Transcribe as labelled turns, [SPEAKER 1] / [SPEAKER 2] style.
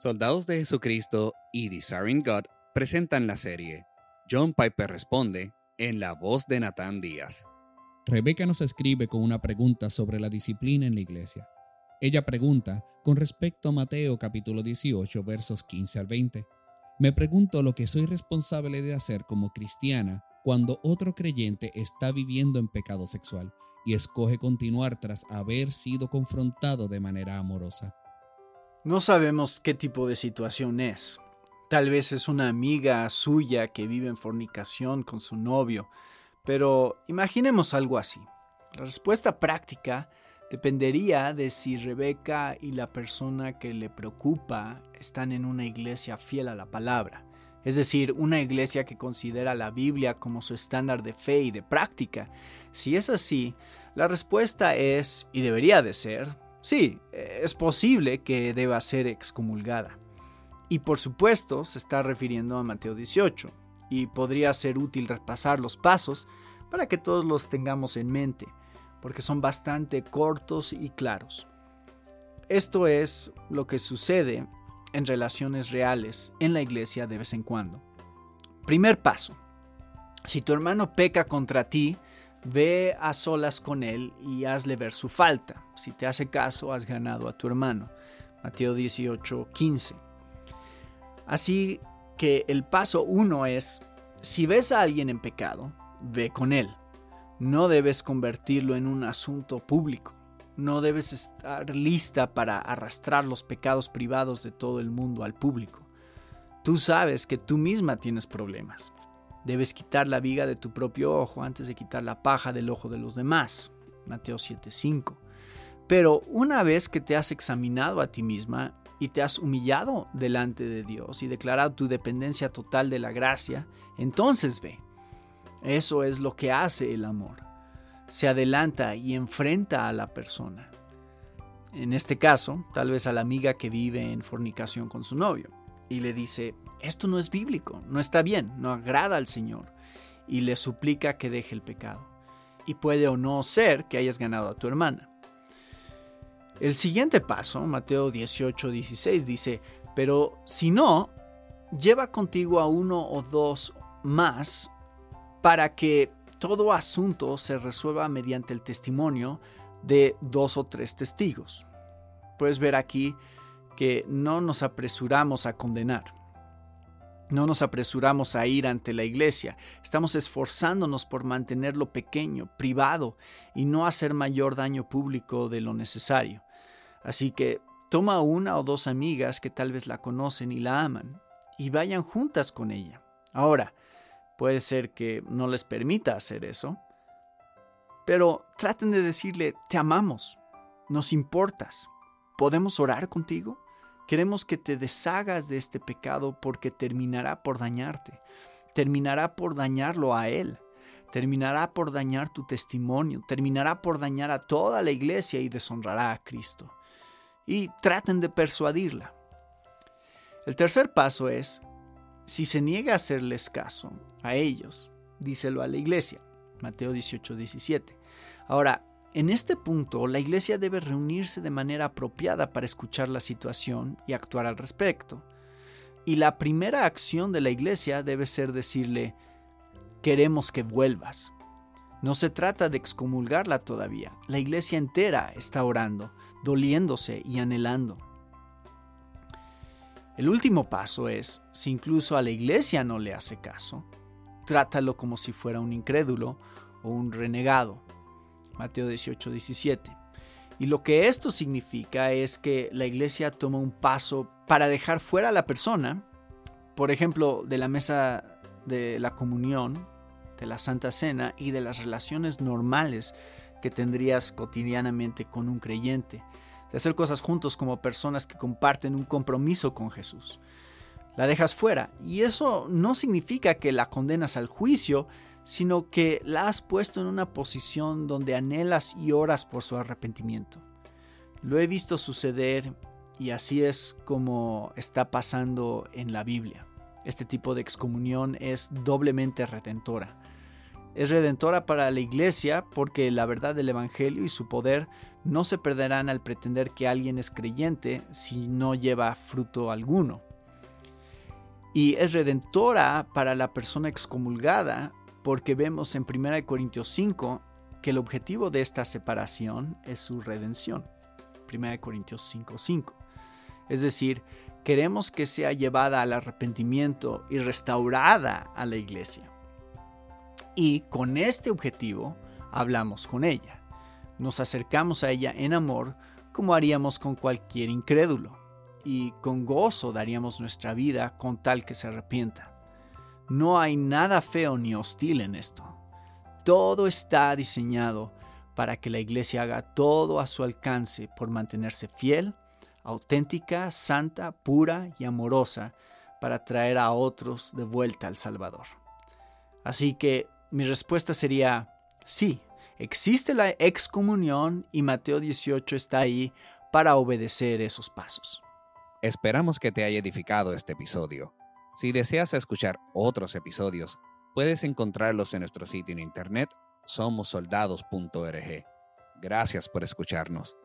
[SPEAKER 1] Soldados de Jesucristo y Desiring God presentan la serie. John Piper responde en la voz de Natán Díaz.
[SPEAKER 2] Rebeca nos escribe con una pregunta sobre la disciplina en la iglesia. Ella pregunta con respecto a Mateo capítulo 18 versos 15 al 20. Me pregunto lo que soy responsable de hacer como cristiana cuando otro creyente está viviendo en pecado sexual y escoge continuar tras haber sido confrontado de manera amorosa.
[SPEAKER 3] No sabemos qué tipo de situación es. Tal vez es una amiga suya que vive en fornicación con su novio, pero imaginemos algo así. La respuesta práctica dependería de si Rebeca y la persona que le preocupa están en una iglesia fiel a la palabra, es decir, una iglesia que considera la Biblia como su estándar de fe y de práctica. Si es así, la respuesta es, y debería de ser, Sí, es posible que deba ser excomulgada. Y por supuesto se está refiriendo a Mateo 18, y podría ser útil repasar los pasos para que todos los tengamos en mente, porque son bastante cortos y claros. Esto es lo que sucede en relaciones reales en la iglesia de vez en cuando. Primer paso. Si tu hermano peca contra ti, Ve a solas con él y hazle ver su falta. Si te hace caso, has ganado a tu hermano. Mateo 18, 15. Así que el paso uno es, si ves a alguien en pecado, ve con él. No debes convertirlo en un asunto público. No debes estar lista para arrastrar los pecados privados de todo el mundo al público. Tú sabes que tú misma tienes problemas. Debes quitar la viga de tu propio ojo antes de quitar la paja del ojo de los demás. Mateo 7:5. Pero una vez que te has examinado a ti misma y te has humillado delante de Dios y declarado tu dependencia total de la gracia, entonces ve. Eso es lo que hace el amor. Se adelanta y enfrenta a la persona. En este caso, tal vez a la amiga que vive en fornicación con su novio y le dice, esto no es bíblico, no está bien, no agrada al Señor, y le suplica que deje el pecado. Y puede o no ser que hayas ganado a tu hermana. El siguiente paso, Mateo 18, 16, dice, pero si no, lleva contigo a uno o dos más para que todo asunto se resuelva mediante el testimonio de dos o tres testigos. Puedes ver aquí que no nos apresuramos a condenar. No nos apresuramos a ir ante la iglesia, estamos esforzándonos por mantenerlo pequeño, privado y no hacer mayor daño público de lo necesario. Así que toma una o dos amigas que tal vez la conocen y la aman y vayan juntas con ella. Ahora, puede ser que no les permita hacer eso, pero traten de decirle, te amamos, nos importas, ¿podemos orar contigo? Queremos que te deshagas de este pecado porque terminará por dañarte, terminará por dañarlo a Él, terminará por dañar tu testimonio, terminará por dañar a toda la iglesia y deshonrará a Cristo. Y traten de persuadirla. El tercer paso es, si se niega a hacerles caso a ellos, díselo a la iglesia. Mateo 18, 17. Ahora, en este punto, la iglesia debe reunirse de manera apropiada para escuchar la situación y actuar al respecto. Y la primera acción de la iglesia debe ser decirle, queremos que vuelvas. No se trata de excomulgarla todavía. La iglesia entera está orando, doliéndose y anhelando. El último paso es, si incluso a la iglesia no le hace caso, trátalo como si fuera un incrédulo o un renegado Mateo 18, 17. Y lo que esto significa es que la iglesia toma un paso para dejar fuera a la persona, por ejemplo, de la mesa de la comunión, de la Santa Cena y de las relaciones normales que tendrías cotidianamente con un creyente, de hacer cosas juntos como personas que comparten un compromiso con Jesús. La dejas fuera y eso no significa que la condenas al juicio, sino que la has puesto en una posición donde anhelas y oras por su arrepentimiento. Lo he visto suceder y así es como está pasando en la Biblia. Este tipo de excomunión es doblemente redentora. Es redentora para la iglesia porque la verdad del Evangelio y su poder no se perderán al pretender que alguien es creyente si no lleva fruto alguno. Y es redentora para la persona excomulgada porque vemos en 1 Corintios 5 que el objetivo de esta separación es su redención. 1 Corintios 5:5. 5. Es decir, queremos que sea llevada al arrepentimiento y restaurada a la iglesia. Y con este objetivo hablamos con ella. Nos acercamos a ella en amor como haríamos con cualquier incrédulo y con gozo daríamos nuestra vida con tal que se arrepienta. No hay nada feo ni hostil en esto. Todo está diseñado para que la iglesia haga todo a su alcance por mantenerse fiel, auténtica, santa, pura y amorosa para traer a otros de vuelta al Salvador. Así que mi respuesta sería sí, existe la excomunión y Mateo 18 está ahí para obedecer esos pasos.
[SPEAKER 1] Esperamos que te haya edificado este episodio. Si deseas escuchar otros episodios, puedes encontrarlos en nuestro sitio en internet somosoldados.org. Gracias por escucharnos.